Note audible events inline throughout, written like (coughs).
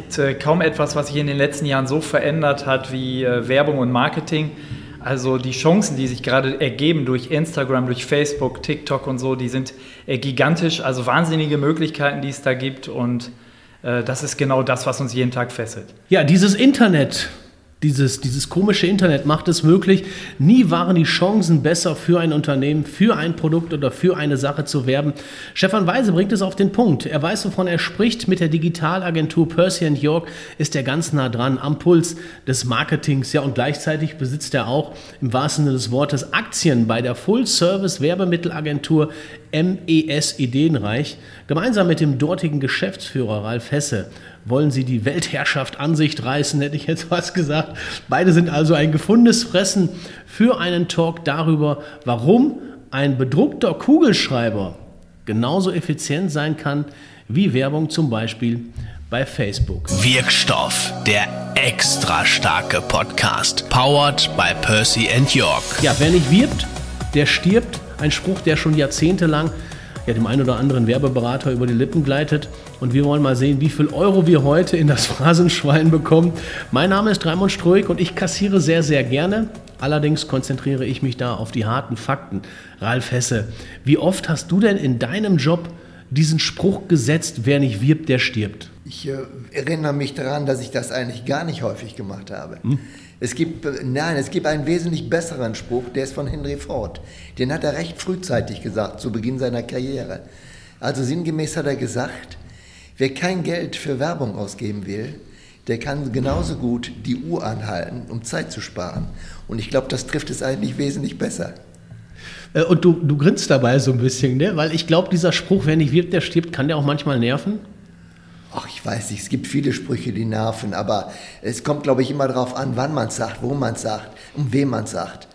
gibt äh, kaum etwas, was sich in den letzten Jahren so verändert hat wie äh, Werbung und Marketing. Also die Chancen, die sich gerade ergeben durch Instagram, durch Facebook, TikTok und so, die sind äh, gigantisch. Also wahnsinnige Möglichkeiten, die es da gibt. Und das ist genau das, was uns jeden Tag fesselt. Ja, dieses Internet, dieses, dieses komische Internet macht es möglich. Nie waren die Chancen besser für ein Unternehmen, für ein Produkt oder für eine Sache zu werben. Stefan Weise bringt es auf den Punkt. Er weiß, wovon er spricht. Mit der Digitalagentur Percy York ist er ganz nah dran am Puls des Marketings. Ja, und gleichzeitig besitzt er auch im wahrsten Sinne des Wortes Aktien bei der Full-Service-Werbemittelagentur MES Ideenreich. Gemeinsam mit dem dortigen Geschäftsführer Ralf Hesse wollen sie die Weltherrschaft an sich reißen, hätte ich jetzt (laughs) was gesagt. Beide sind also ein gefundenes Fressen für einen Talk darüber, warum ein bedruckter Kugelschreiber genauso effizient sein kann wie Werbung zum Beispiel bei Facebook. Wirkstoff, der extra starke Podcast, powered by Percy and York. Ja, wer nicht wirbt, der stirbt. Ein Spruch, der schon jahrzehntelang ja, dem einen oder anderen Werbeberater über die Lippen gleitet. Und wir wollen mal sehen, wie viel Euro wir heute in das Phrasenschwein bekommen. Mein Name ist Raimund Struik und ich kassiere sehr, sehr gerne. Allerdings konzentriere ich mich da auf die harten Fakten. Ralf Hesse, wie oft hast du denn in deinem Job diesen Spruch gesetzt, wer nicht wirbt, der stirbt? Ich äh, erinnere mich daran, dass ich das eigentlich gar nicht häufig gemacht habe. Hm? Es gibt, nein, es gibt einen wesentlich besseren Spruch, der ist von Henry Ford. Den hat er recht frühzeitig gesagt, zu Beginn seiner Karriere. Also sinngemäß hat er gesagt, wer kein Geld für Werbung ausgeben will, der kann genauso gut die Uhr anhalten, um Zeit zu sparen. Und ich glaube, das trifft es eigentlich wesentlich besser. Äh, und du, du grinst dabei so ein bisschen, ne? weil ich glaube, dieser Spruch, wer nicht wirbt, der stirbt, kann der auch manchmal nerven. Ach, ich weiß nicht, es gibt viele Sprüche, die nerven, aber es kommt, glaube ich, immer darauf an, wann man es sagt, wo man es sagt, um wem man es sagt.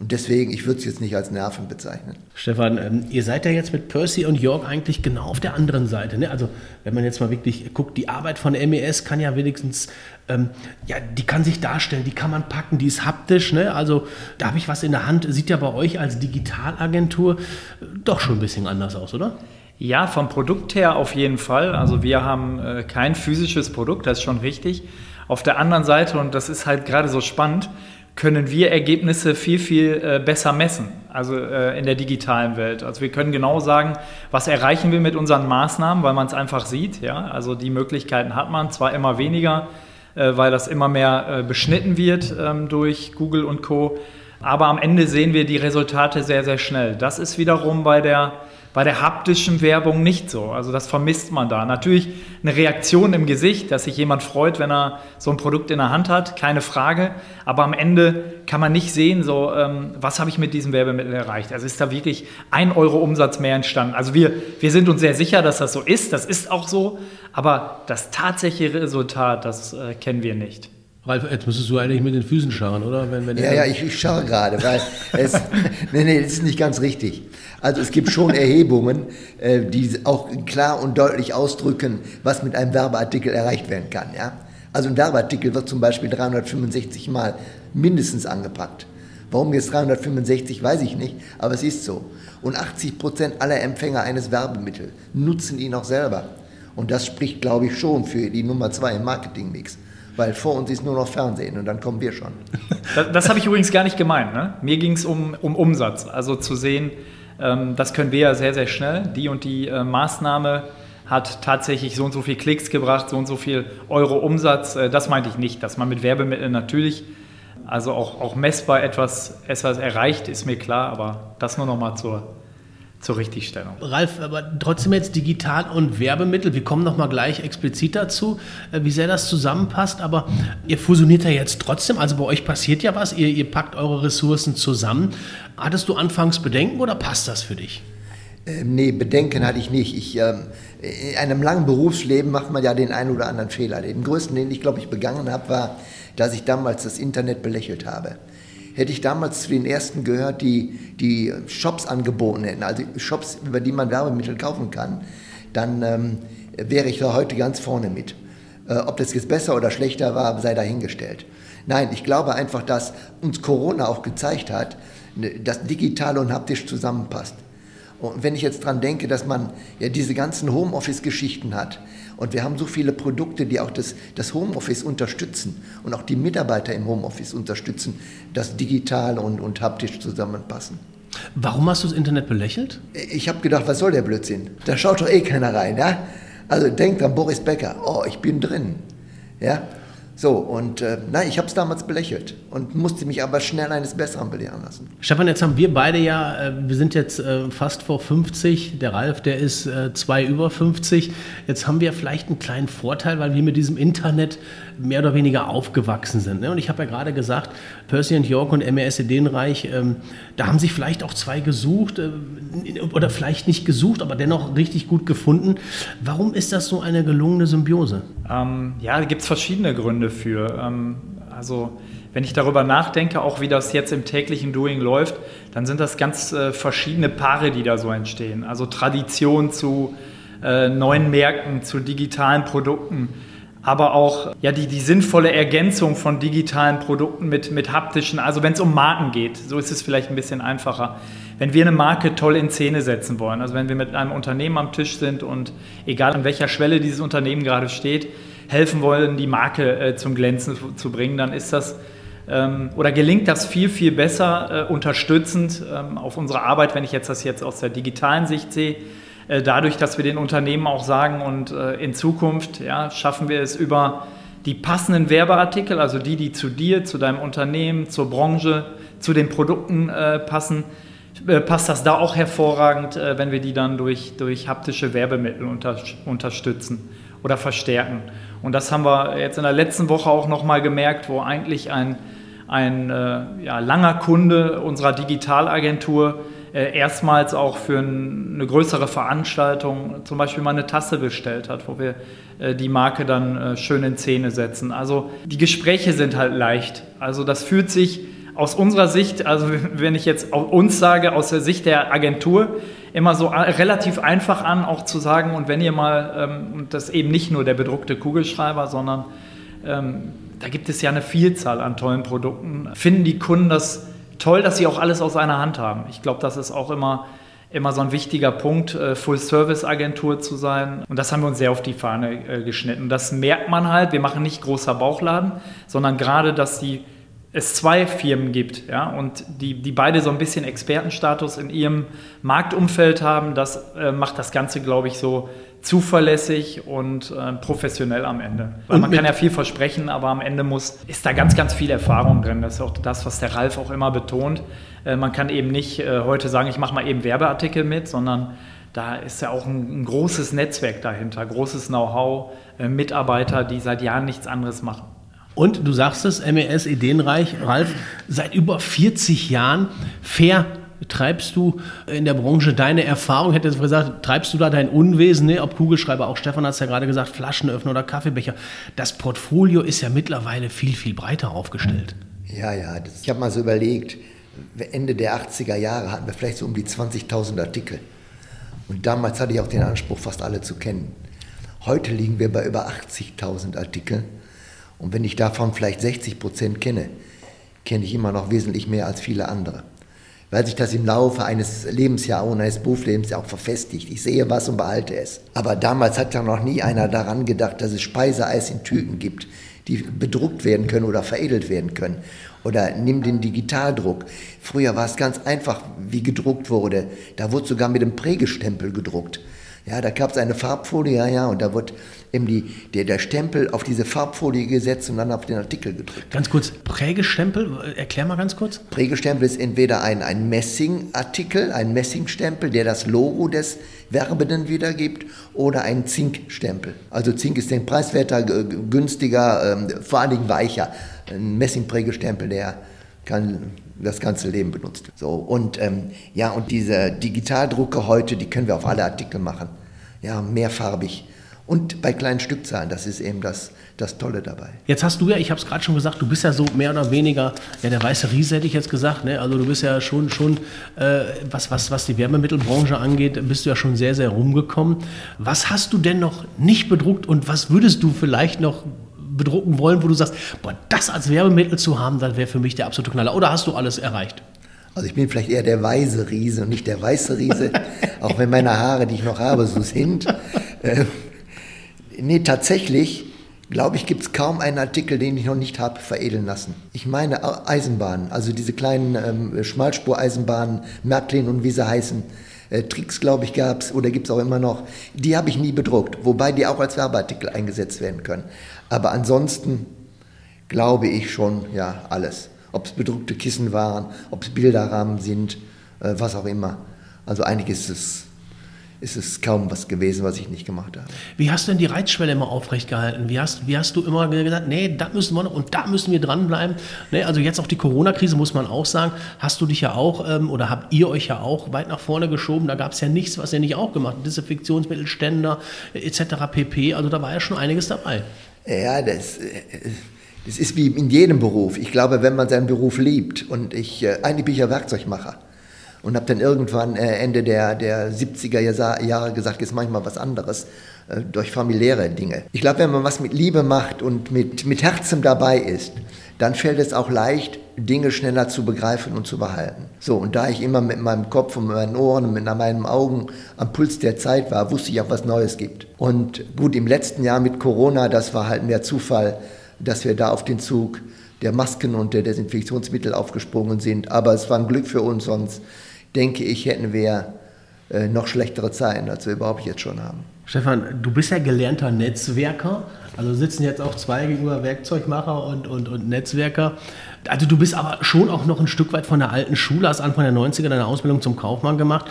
Und deswegen, ich würde es jetzt nicht als Nerven bezeichnen. Stefan, ähm, ihr seid ja jetzt mit Percy und Jörg eigentlich genau auf der anderen Seite. Ne? Also wenn man jetzt mal wirklich guckt, die Arbeit von MES kann ja wenigstens, ähm, ja, die kann sich darstellen, die kann man packen, die ist haptisch. Ne? Also da habe ich was in der Hand. Sieht ja bei euch als Digitalagentur doch schon ein bisschen anders aus, oder? Ja, vom Produkt her auf jeden Fall. Also wir haben äh, kein physisches Produkt, das ist schon richtig. Auf der anderen Seite, und das ist halt gerade so spannend, können wir Ergebnisse viel, viel äh, besser messen, also äh, in der digitalen Welt. Also wir können genau sagen, was erreichen wir mit unseren Maßnahmen, weil man es einfach sieht. Ja? Also die Möglichkeiten hat man, zwar immer weniger, äh, weil das immer mehr äh, beschnitten wird ähm, durch Google und Co. Aber am Ende sehen wir die Resultate sehr, sehr schnell. Das ist wiederum bei der bei der haptischen Werbung nicht so. Also das vermisst man da. Natürlich eine Reaktion im Gesicht, dass sich jemand freut, wenn er so ein Produkt in der Hand hat, keine Frage. Aber am Ende kann man nicht sehen, so ähm, was habe ich mit diesem Werbemittel erreicht. Also ist da wirklich ein Euro Umsatz mehr entstanden. Also wir, wir sind uns sehr sicher, dass das so ist. Das ist auch so. Aber das tatsächliche Resultat, das äh, kennen wir nicht. Ralf, jetzt müsstest du eigentlich mit den Füßen schauen, oder? Wenn, wenn ja, ja, ich, ich schaue gerade, weil es, (laughs) nee, nee, das ist nicht ganz richtig. Also es gibt schon Erhebungen, äh, die auch klar und deutlich ausdrücken, was mit einem Werbeartikel erreicht werden kann. Ja? Also ein Werbeartikel wird zum Beispiel 365 Mal mindestens angepackt. Warum jetzt 365, weiß ich nicht, aber es ist so. Und 80 Prozent aller Empfänger eines Werbemittels nutzen ihn auch selber. Und das spricht, glaube ich, schon für die Nummer zwei im Marketingmix weil vor uns ist nur noch Fernsehen und dann kommen wir schon. (laughs) Das, das habe ich übrigens gar nicht gemeint. Ne? Mir ging es um, um Umsatz, also zu sehen, ähm, das können wir ja sehr, sehr schnell. Die und die äh, Maßnahme hat tatsächlich so und so viel Klicks gebracht, so und so viel Euro Umsatz. Äh, das meinte ich nicht, dass man mit Werbemitteln natürlich also auch, auch messbar etwas, etwas erreicht, ist mir klar, aber das nur noch mal zur zur Richtigstellung. Ralf, aber trotzdem jetzt digital und Werbemittel, wir kommen noch mal gleich explizit dazu, äh, wie sehr das zusammenpasst, aber ihr fusioniert ja jetzt trotzdem, also bei euch passiert ja was, ihr, ihr packt eure Ressourcen zusammen. Hattest du anfangs Bedenken oder passt das für dich? Ähm, nee, Bedenken hatte ich nicht. Ich, ähm, in einem langen Berufsleben macht man ja den einen oder anderen Fehler. Den größten, den ich, glaube ich, begangen habe, war, dass ich damals das Internet belächelt habe hätte ich damals zu den ersten gehört, die, die Shops angeboten hätten, also Shops, über die man Werbemittel kaufen kann, dann ähm, wäre ich da heute ganz vorne mit. Äh, ob das jetzt besser oder schlechter war, sei dahingestellt. Nein, ich glaube einfach, dass uns Corona auch gezeigt hat, ne, dass digital und haptisch zusammenpasst. Und wenn ich jetzt dran denke, dass man ja diese ganzen Homeoffice-Geschichten hat Und wir haben so viele Produkte, die auch das, das Homeoffice unterstützen und auch die Mitarbeiter im Homeoffice unterstützen, dass digital und, und haptisch zusammenpassen. Warum hast du das Internet belächelt? Ich habe gedacht, was soll der Blödsinn? Da schaut doch eh keiner rein, ja? Also denkt an Boris Becker, oh, ich bin drin. Ja? So, und äh, nein, ich habe es damals belächelt und musste mich aber schnell eines Besseren belehren lassen. Stefan, jetzt haben wir beide ja, äh, wir sind jetzt äh, fast vor 50, der Ralf, der ist äh, zwei über 50. Jetzt haben wir vielleicht einen kleinen Vorteil, weil wir mit diesem Internet mehr oder weniger aufgewachsen sind. Ne? Und ich habe ja gerade gesagt, Percy und York und MES Ideenreich, ähm, da haben sich vielleicht auch zwei gesucht äh, oder vielleicht nicht gesucht, aber dennoch richtig gut gefunden. Warum ist das so eine gelungene Symbiose? Ähm, ja, da gibt es verschiedene Gründe für. Ähm, also wenn ich darüber nachdenke, auch wie das jetzt im täglichen Doing läuft, dann sind das ganz äh, verschiedene Paare, die da so entstehen. Also Tradition zu äh, neuen Märkten, zu digitalen Produkten, aber auch ja, die, die sinnvolle Ergänzung von digitalen Produkten mit, mit haptischen, also wenn es um Marken geht, so ist es vielleicht ein bisschen einfacher. Wenn wir eine Marke toll in Szene setzen wollen, also wenn wir mit einem Unternehmen am Tisch sind und egal an welcher Schwelle dieses Unternehmen gerade steht, helfen wollen, die Marke äh, zum Glänzen zu bringen, dann ist das ähm, oder gelingt das viel, viel besser äh, unterstützend ähm, auf unsere Arbeit, wenn ich jetzt das jetzt aus der digitalen Sicht sehe, äh, dadurch, dass wir den Unternehmen auch sagen und äh, in Zukunft ja, schaffen wir es über die passenden Werbeartikel, also die, die zu dir, zu deinem Unternehmen, zur Branche, zu den Produkten äh, passen, äh, passt das da auch hervorragend, wenn wir die dann durch, durch haptische Werbemittel unter, unterstützen oder verstärken. Und das haben wir jetzt in der letzten Woche auch nochmal gemerkt, wo eigentlich ein, ein äh, ja, langer Kunde unserer Digitalagentur äh, erstmals auch für ein, eine größere Veranstaltung zum Beispiel mal eine Tasse bestellt hat, wo wir äh, die Marke dann äh, schön in Szene setzen. Also die Gespräche sind halt leicht. Also das fühlt sich aus unserer Sicht, also wenn ich jetzt uns sage, aus der Sicht der Agentur, immer so äh, relativ einfach an, auch zu sagen, und wenn ihr mal, ähm, und das eben nicht nur der bedruckte Kugelschreiber, sondern ähm, da gibt es ja eine Vielzahl an tollen Produkten, finden die Kunden das toll, dass sie auch alles aus einer Hand haben. Ich glaube, das ist auch immer, immer so ein wichtiger Punkt, äh, Full-Service-Agentur zu sein. Und das haben wir uns sehr auf die Fahne äh, geschnitten. Das merkt man halt. Wir machen nicht großer Bauchladen, sondern gerade, dass die es zwei Firmen gibt ja, und die, die beide so ein bisschen Expertenstatus in ihrem Marktumfeld haben, das äh, macht das Ganze, glaube ich, so zuverlässig und äh, professionell am Ende. Weil und man kann ja viel versprechen, aber am Ende muss, ist da ganz, ganz viel Erfahrung drin. Das ist auch das, was der Ralf auch immer betont. Äh, man kann eben nicht äh, heute sagen, ich mache mal eben Werbeartikel mit, sondern da ist ja auch ein, ein großes Netzwerk dahinter, großes Know-how, äh, Mitarbeiter, die seit Jahren nichts anderes machen. Und du sagst es, MES Ideenreich, Ralf, seit über 40 Jahren fair treibst du in der Branche deine Erfahrung? Hätte jetzt gesagt, treibst du da dein Unwesen, ne? ob Kugelschreiber, auch Stefan hat es ja gerade gesagt, Flaschenöffner oder Kaffeebecher. Das Portfolio ist ja mittlerweile viel, viel breiter aufgestellt. Ja, ja, ich habe mal so überlegt, Ende der 80er Jahre hatten wir vielleicht so um die 20.000 Artikel. Und damals hatte ich auch den Anspruch, fast alle zu kennen. Heute liegen wir bei über 80.000 Artikeln. Und wenn ich davon vielleicht 60 Prozent kenne, kenne ich immer noch wesentlich mehr als viele andere. Weil sich das im Laufe eines Lebensjahres und eines Berufslebens auch verfestigt. Ich sehe was und behalte es. Aber damals hat ja noch nie einer daran gedacht, dass es Speiseeis in Tüten gibt, die bedruckt werden können oder veredelt werden können. Oder nimm den Digitaldruck. Früher war es ganz einfach, wie gedruckt wurde. Da wurde sogar mit dem Prägestempel gedruckt. Ja, da gab es eine Farbfolie, ja, ja, und da wird eben die, der, der Stempel auf diese Farbfolie gesetzt und dann auf den Artikel gedrückt. Ganz kurz, Prägestempel, erklär mal ganz kurz. Prägestempel ist entweder ein, ein Messingartikel, ein Messingstempel, der das Logo des Werbenden wiedergibt, oder ein Zinkstempel. Also Zink ist den preiswerter, günstiger, ähm, vor allen Dingen weicher. Ein Messingprägestempel, der kann das ganze Leben benutzt. So, und ähm, ja, und diese Digitaldrucke heute, die können wir auf alle Artikel machen. Ja, mehrfarbig. Und bei kleinen Stückzahlen, das ist eben das, das Tolle dabei. Jetzt hast du ja, ich habe es gerade schon gesagt, du bist ja so mehr oder weniger, ja, der weiße Riese hätte ich jetzt gesagt, ne? also du bist ja schon, schon äh, was, was, was die Wärmemittelbranche angeht, bist du ja schon sehr, sehr rumgekommen. Was hast du denn noch nicht bedruckt und was würdest du vielleicht noch bedrucken wollen, wo du sagst, boah, das als Werbemittel zu haben, das wäre für mich der absolute Knaller. Oder hast du alles erreicht? Also ich bin vielleicht eher der weise Riese und nicht der weiße Riese, (laughs) auch wenn meine Haare, die ich noch habe, so sind. Äh, Nee, tatsächlich, glaube ich, gibt es kaum einen Artikel, den ich noch nicht habe veredeln lassen. Ich meine Eisenbahnen, also diese kleinen ähm, Schmalspureisenbahnen, Märklin und wie sie heißen. Äh, Tricks, glaube ich, gab es oder gibt es auch immer noch. Die habe ich nie bedruckt, wobei die auch als Werbeartikel eingesetzt werden können. Aber ansonsten glaube ich schon, ja, alles. Ob es bedruckte Kissen waren, ob es Bilderrahmen sind, äh, was auch immer. Also eigentlich ist es, ist es kaum was gewesen, was ich nicht gemacht habe. Wie hast du denn die Reizschwelle immer aufrecht gehalten? Wie hast, wie hast du immer gesagt, nee, da müssen wir noch und da müssen wir dranbleiben? Nee, also jetzt auch die Corona-Krise, muss man auch sagen, hast du dich ja auch ähm, oder habt ihr euch ja auch weit nach vorne geschoben. Da gab es ja nichts, was ihr nicht auch gemacht habt. Desinfektionsmittelständer etc. pp. Also da war ja schon einiges dabei. Ja, das... Das ist wie in jedem Beruf. Ich glaube, wenn man seinen Beruf liebt und ich, äh, eigentlich bin ich ja Werkzeugmacher und habe dann irgendwann äh, Ende der, der 70er Jahre gesagt, jetzt mache ich mal was anderes äh, durch familiäre Dinge. Ich glaube, wenn man was mit Liebe macht und mit, mit Herzen dabei ist, dann fällt es auch leicht, Dinge schneller zu begreifen und zu behalten. So, und da ich immer mit meinem Kopf und meinen Ohren und mit meinen Augen am Puls der Zeit war, wusste ich auch, was Neues gibt. Und gut, im letzten Jahr mit Corona, das war halt mehr Zufall, dass wir da auf den Zug der Masken und der Desinfektionsmittel aufgesprungen sind. Aber es war ein Glück für uns, sonst denke ich, hätten wir äh, noch schlechtere Zeiten, als wir überhaupt jetzt schon haben. Stefan, du bist ja gelernter Netzwerker. Also sitzen jetzt auch zwei gegenüber Werkzeugmacher und, und, und Netzwerker. Also du bist aber schon auch noch ein Stück weit von der alten Schule, hast Anfang der 90er deine Ausbildung zum Kaufmann gemacht.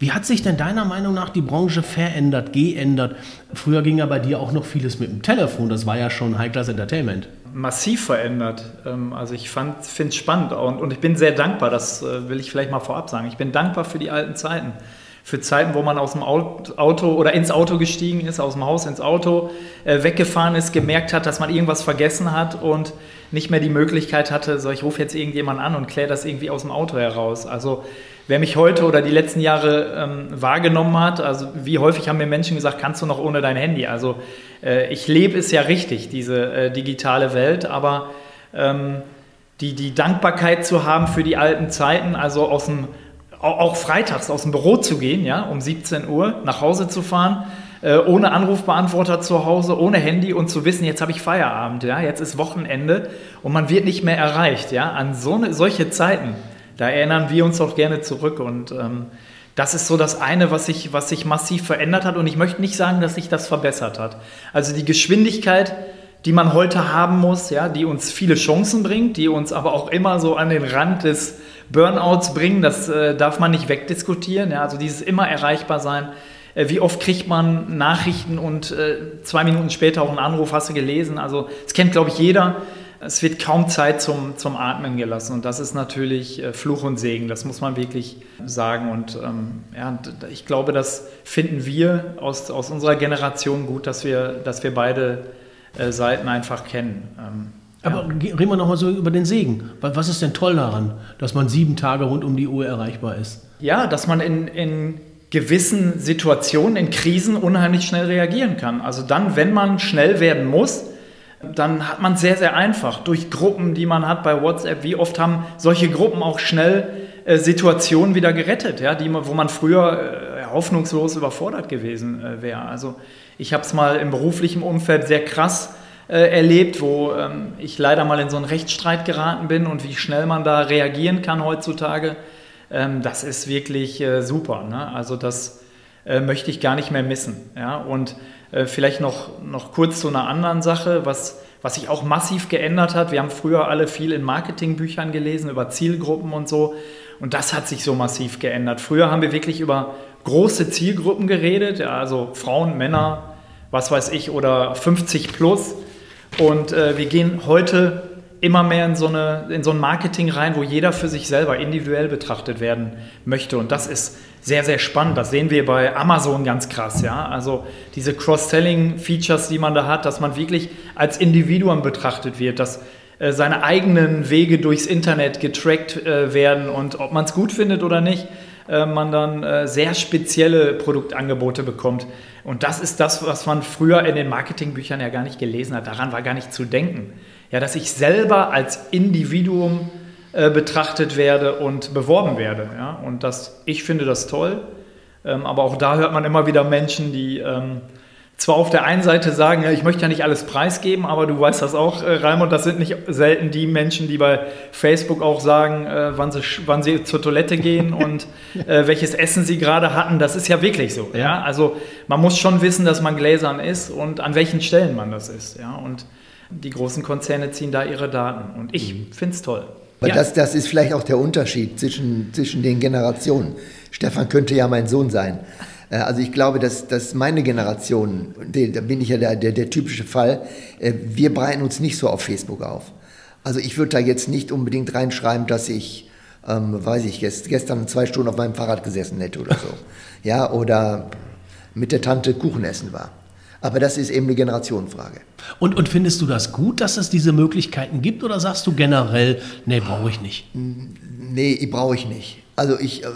Wie hat sich denn deiner Meinung nach die Branche verändert, geändert? Früher ging ja bei dir auch noch vieles mit dem Telefon, das war ja schon High-Class Entertainment. Massiv verändert. Ähm, also ich finde es spannend und, und ich bin sehr dankbar, das äh, will ich vielleicht mal vorab sagen. Ich bin dankbar für die alten Zeiten für Zeiten, wo man aus dem Auto oder ins Auto gestiegen ist, aus dem Haus ins Auto, äh, weggefahren ist, gemerkt hat, dass man irgendwas vergessen hat und nicht mehr die Möglichkeit hatte, so ich rufe jetzt irgendjemanden an und kläre das irgendwie aus dem Auto heraus. Also wer mich heute oder die letzten Jahre ähm, wahrgenommen hat, also wie häufig haben mir Menschen gesagt, kannst du noch ohne dein Handy? Also äh, ich lebe es ja richtig, diese äh, digitale Welt, aber ähm, die, die Dankbarkeit zu haben für die alten Zeiten, also aus dem auch freitags aus dem Büro zu gehen, ja, um 17 Uhr nach Hause zu fahren, äh, ohne Anrufbeantworter zu Hause, ohne Handy und zu wissen, jetzt habe ich Feierabend, ja, jetzt ist Wochenende und man wird nicht mehr erreicht, ja, an so eine, solche Zeiten, da erinnern wir uns auch gerne zurück und ähm, das ist so das eine, was sich, was sich massiv verändert hat und ich möchte nicht sagen, dass sich das verbessert hat. Also die Geschwindigkeit, die man heute haben muss, ja, die uns viele Chancen bringt, die uns aber auch immer so an den Rand des Burnouts bringen, das äh, darf man nicht wegdiskutieren. Ja? Also dieses immer erreichbar sein. Äh, wie oft kriegt man Nachrichten und äh, zwei Minuten später auch einen Anruf, hast du gelesen? Also das kennt, glaube ich, jeder. Es wird kaum Zeit zum, zum Atmen gelassen und das ist natürlich äh, Fluch und Segen, das muss man wirklich sagen. Und ähm, ja, ich glaube, das finden wir aus, aus unserer Generation gut, dass wir, dass wir beide äh, Seiten einfach kennen. Ähm, aber ja. reden wir nochmal so über den Segen. Was ist denn toll daran, dass man sieben Tage rund um die Uhr erreichbar ist? Ja, dass man in, in gewissen Situationen, in Krisen unheimlich schnell reagieren kann. Also dann, wenn man schnell werden muss, dann hat man es sehr, sehr einfach. Durch Gruppen, die man hat bei WhatsApp, wie oft haben solche Gruppen auch schnell äh, Situationen wieder gerettet, ja, die, wo man früher äh, hoffnungslos überfordert gewesen äh, wäre. Also ich habe es mal im beruflichen Umfeld sehr krass äh, erlebt, wo ähm, ich leider mal in so einen Rechtsstreit geraten bin und wie schnell man da reagieren kann heutzutage, ähm, das ist wirklich äh, super. Ne? Also das äh, möchte ich gar nicht mehr missen. Ja? Und vielleicht noch, noch kurz zu einer anderen Sache, was, was sich auch massiv geändert hat. Wir haben früher alle viel in Marketingbüchern gelesen über Zielgruppen und so. Und das hat sich so massiv geändert. Früher haben wir wirklich über große Zielgruppen geredet, ja, also Frauen, Männer, was weiß ich, oder 50 plus. Und äh, wir gehen heute immer mehr in so, eine, in so ein Marketing rein, wo jeder für sich selber individuell betrachtet werden möchte. Und das ist sehr, sehr spannend. Das sehen wir bei Amazon ganz krass. Ja? Also diese Cross-Selling-Features, die man da hat, dass man wirklich als Individuum betrachtet wird, dass äh, seine eigenen Wege durchs Internet getrackt äh, werden und ob man es gut findet oder nicht, äh, man dann äh, sehr spezielle Produktangebote bekommt. Und das ist das, was man früher in den Marketingbüchern ja gar nicht gelesen hat. Daran war gar nicht zu denken. Ja, dass ich selber als Individuum äh, betrachtet werde und beworben werde. Ja? Und das, ich finde das toll. Ähm, aber auch da hört man immer wieder Menschen, die ähm, zwar auf der einen Seite sagen, ja, ich möchte ja nicht alles preisgeben, aber du weißt das auch, äh, Raimund, das sind nicht selten die Menschen, die bei Facebook auch sagen, äh, wann, sie, wann sie zur Toilette gehen (laughs) und äh, welches Essen sie gerade hatten. Das ist ja wirklich so. Ja. Also man muss schon wissen, dass man gläsern ist und an welchen Stellen man das ist. Ja. Und die großen Konzerne ziehen da ihre Daten. Und ich mhm. finde es toll. Aber ja. das, das ist vielleicht auch der Unterschied zwischen, zwischen den Generationen. Stefan könnte ja mein Sohn sein. Äh, also ich glaube, dass, dass meine Generation, da bin ich ja der, der, der typische Fall, äh, wir breiten uns nicht so auf Facebook auf. Also ich würde da jetzt nicht unbedingt reinschreiben, dass ich, ähm, weiß ich, gestern zwei Stunden auf meinem Fahrrad gesessen hätte oder so. (laughs) Ja, oder mit der Tante Kuchen essen war. Aber das ist eben eine Generationenfrage. Und, und findest du das gut, dass es diese Möglichkeiten gibt oder sagst du generell, nee, brauche ich nicht? Nee, brauche ich nicht. Also ich, äh,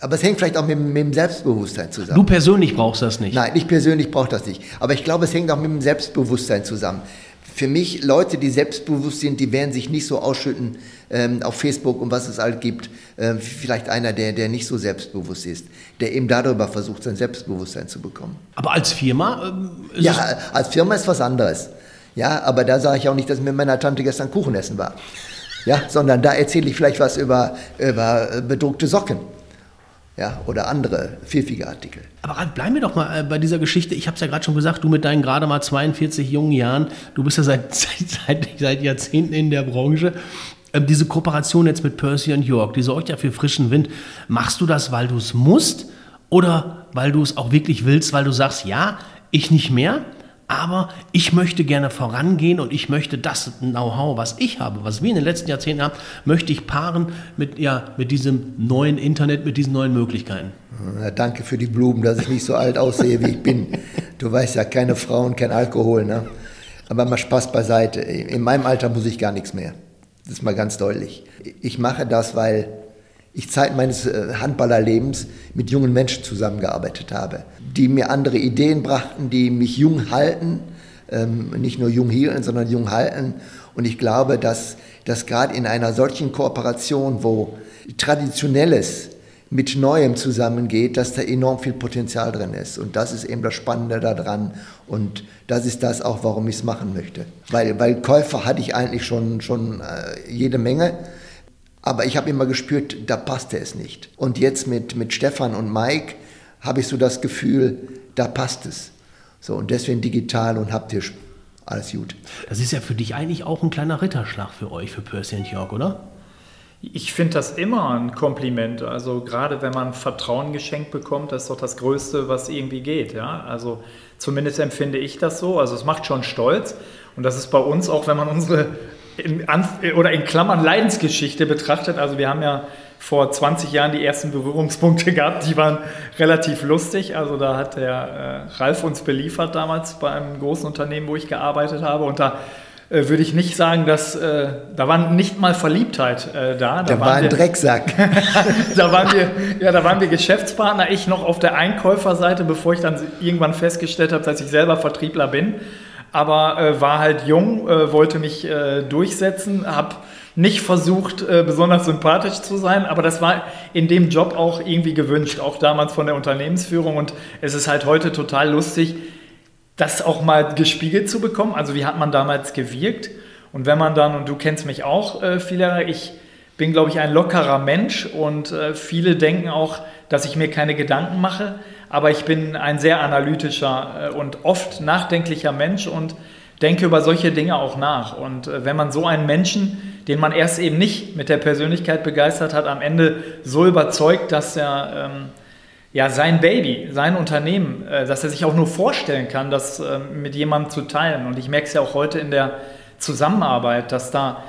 aber es hängt vielleicht auch mit, mit, dem Selbstbewusstsein zusammen. Du persönlich brauchst das nicht? Nein, ich persönlich brauche das nicht. Aber ich glaube, es hängt auch mit dem Selbstbewusstsein zusammen. Für mich, Leute, die selbstbewusst sind, die werden sich nicht so ausschütten ähm, auf Facebook und was es halt gibt. Ähm, vielleicht einer, der, der nicht so selbstbewusst ist, der eben darüber versucht, sein Selbstbewusstsein zu bekommen. Aber als Firma? Ähm, ja, als Firma ist was anderes. Ja, aber da sage ich auch nicht, dass ich mit meiner Tante gestern Kuchen essen war. Ja, sondern da erzähle ich vielleicht was über, über bedruckte Socken ja, oder andere pfiffige Artikel. Aber bleiben wir doch mal äh, bei dieser Geschichte. Ich habe es ja gerade schon gesagt, du mit deinen gerade mal 42 jungen Jahren, du bist ja (laughs) seit, seit, seit Jahrzehnten in der Branche. Ähm, diese Kooperation jetzt mit Percy und York, die sorgt ja für frischen Wind. Machst du das, weil du es musst oder weil du es auch wirklich willst, weil du sagst, ja, ich nicht mehr, aber ich möchte gerne vorangehen und ich möchte das Know-how, was ich habe, was wir in den letzten Jahrzehnten haben, möchte ich paaren mit, ja, mit diesem neuen Internet, mit diesen neuen Möglichkeiten. Ja, danke für die Blumen, dass ich nicht so alt aussehe, wie ich bin. Du weißt ja, keine Frauen, kein Alkohol. Ne? Aber mal Spaß beiseite. In meinem Alter muss ich gar nichts mehr. Das ist mal ganz deutlich. Ich mache das, weil ich Zeit meines äh, Handballerlebens mit jungen Menschen zusammengearbeitet habe, die mir andere Ideen brachten, die mich jung halten, ähm, nicht nur jung hielten, sondern jung halten. Und ich glaube, dass, dass gerade in einer solchen Kooperation, wo Traditionelles mit Neuem zusammengeht, dass da enorm viel Potenzial drin ist. Und das ist eben das Spannende daran. Und das ist das auch, warum ich es machen möchte. Weil, weil Käufer hatte ich eigentlich schon, schon äh, jede Menge. Aber ich habe immer gespürt, da passte es nicht. Und jetzt mit, mit Stefan und Mike habe ich so das Gefühl, da passt es. So, und deswegen digital und haptisch. Alles gut. Das ist ja für dich eigentlich auch ein kleiner Ritterschlag für euch, für Percy und York, oder? Ich finde das immer ein Kompliment. Also gerade wenn man Vertrauen geschenkt bekommt, das ist doch das Größte, was irgendwie geht. Ja? Also zumindest empfinde ich das so. Also es macht schon stolz. Und das ist bei uns auch, wenn man unsere in, oder in Klammern Leidensgeschichte betrachtet. Also wir haben ja vor 20 Jahren die ersten Berührungspunkte gehabt, die waren relativ lustig. Also da hat der äh, Ralf uns beliefert damals bei einem großen Unternehmen, wo ich gearbeitet habe. Und da äh, würde ich nicht sagen, dass äh, da war nicht mal Verliebtheit äh, da. Da, da war ein wir, Drecksack. (laughs) da waren wir, ja, da waren wir Geschäftspartner. Ich noch auf der Einkäuferseite, bevor ich dann irgendwann festgestellt habe, dass ich selber Vertriebler bin aber äh, war halt jung, äh, wollte mich äh, durchsetzen, habe nicht versucht, äh, besonders sympathisch zu sein, aber das war in dem Job auch irgendwie gewünscht, auch damals von der Unternehmensführung und es ist halt heute total lustig, das auch mal gespiegelt zu bekommen. Also wie hat man damals gewirkt? Und wenn man dann, und du kennst mich auch, äh, viele, ich bin, glaube ich, ein lockerer Mensch und äh, viele denken auch, dass ich mir keine Gedanken mache aber ich bin ein sehr analytischer äh, und oft nachdenklicher Mensch und denke über solche Dinge auch nach. Und äh, wenn man so einen Menschen, den man erst eben nicht mit der Persönlichkeit begeistert hat, am Ende so überzeugt, dass er ähm, ja, sein Baby, sein Unternehmen, äh, dass er sich auch nur vorstellen kann, das äh, mit jemandem zu teilen. Und ich merke es ja auch heute in der Zusammenarbeit, dass da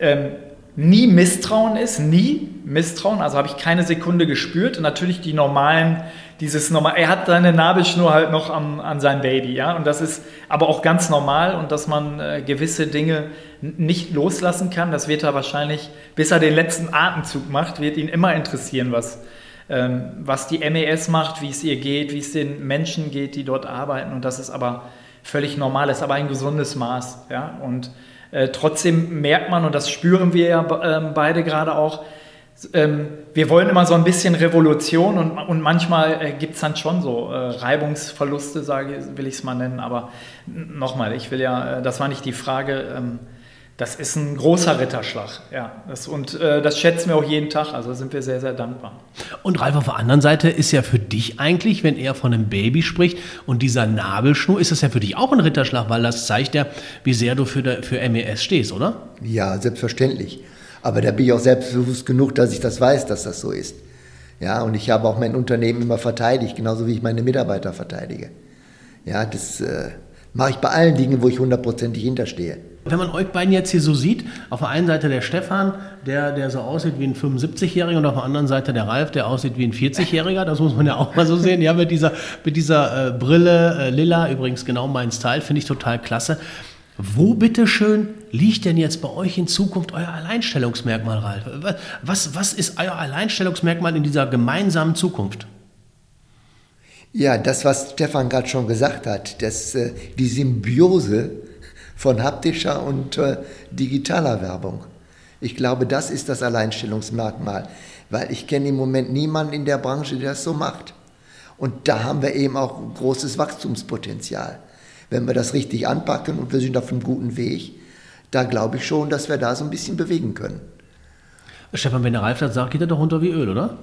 ähm, nie Misstrauen ist, nie Misstrauen, also habe ich keine Sekunde gespürt. Natürlich die normalen dieses normal, er hat seine Nabelschnur halt noch am, an sein Baby, ja, und das ist aber auch ganz normal und dass man äh, gewisse Dinge nicht loslassen kann, das wird er wahrscheinlich, bis er den letzten Atemzug macht, wird ihn immer interessieren, was, ähm, was die MES macht, wie es ihr geht, wie es den Menschen geht, die dort arbeiten und das ist aber völlig normal, ist aber ein gesundes Maß, ja, und äh, trotzdem merkt man, und das spüren wir ja äh, beide gerade auch, ähm, wir wollen immer so ein bisschen Revolution und, und manchmal äh, gibt es dann schon so äh, Reibungsverluste, sage, will ich es mal nennen. Aber nochmal, ich will ja, äh, das war nicht die Frage. Ähm, das ist ein großer Ritterschlag, ja. Das, und äh, das schätzen wir auch jeden Tag, also sind wir sehr, sehr dankbar. Und Ralf, auf der anderen Seite ist ja für dich eigentlich, wenn er von einem Baby spricht und dieser Nabelschnur, ist das ja für dich auch ein Ritterschlag, weil das zeigt ja, wie sehr du für, der, für MES stehst, oder? Ja, selbstverständlich. Aber da bin ich auch selbstbewusst genug, dass ich das weiß, dass das so ist. Ja, und ich habe auch mein Unternehmen immer verteidigt, genauso wie ich meine Mitarbeiter verteidige. Ja, das äh, mache ich bei allen Dingen, wo ich hundertprozentig hinterstehe. Wenn man euch beiden jetzt hier so sieht, auf der einen Seite der Stefan, der, der so aussieht wie ein 75-Jähriger und auf der anderen Seite der Ralf, der aussieht wie ein 40-Jähriger, das muss man ja auch mal so sehen, ja, mit dieser, mit dieser äh, Brille, äh, lila, übrigens genau mein Style, finde ich total klasse. Wo bitteschön liegt denn jetzt bei euch in Zukunft euer Alleinstellungsmerkmal, Ralf? Was, was ist euer Alleinstellungsmerkmal in dieser gemeinsamen Zukunft? Ja, das, was Stefan gerade schon gesagt hat, das, äh, die Symbiose von haptischer und äh, digitaler Werbung. Ich glaube, das ist das Alleinstellungsmerkmal, weil ich kenne im Moment niemanden in der Branche, der das so macht. Und da haben wir eben auch großes Wachstumspotenzial wenn wir das richtig anpacken und wir sind auf einem guten Weg, da glaube ich schon, dass wir da so ein bisschen bewegen können. Stefan, wenn der Ralf das sagt, geht er doch runter wie Öl, oder?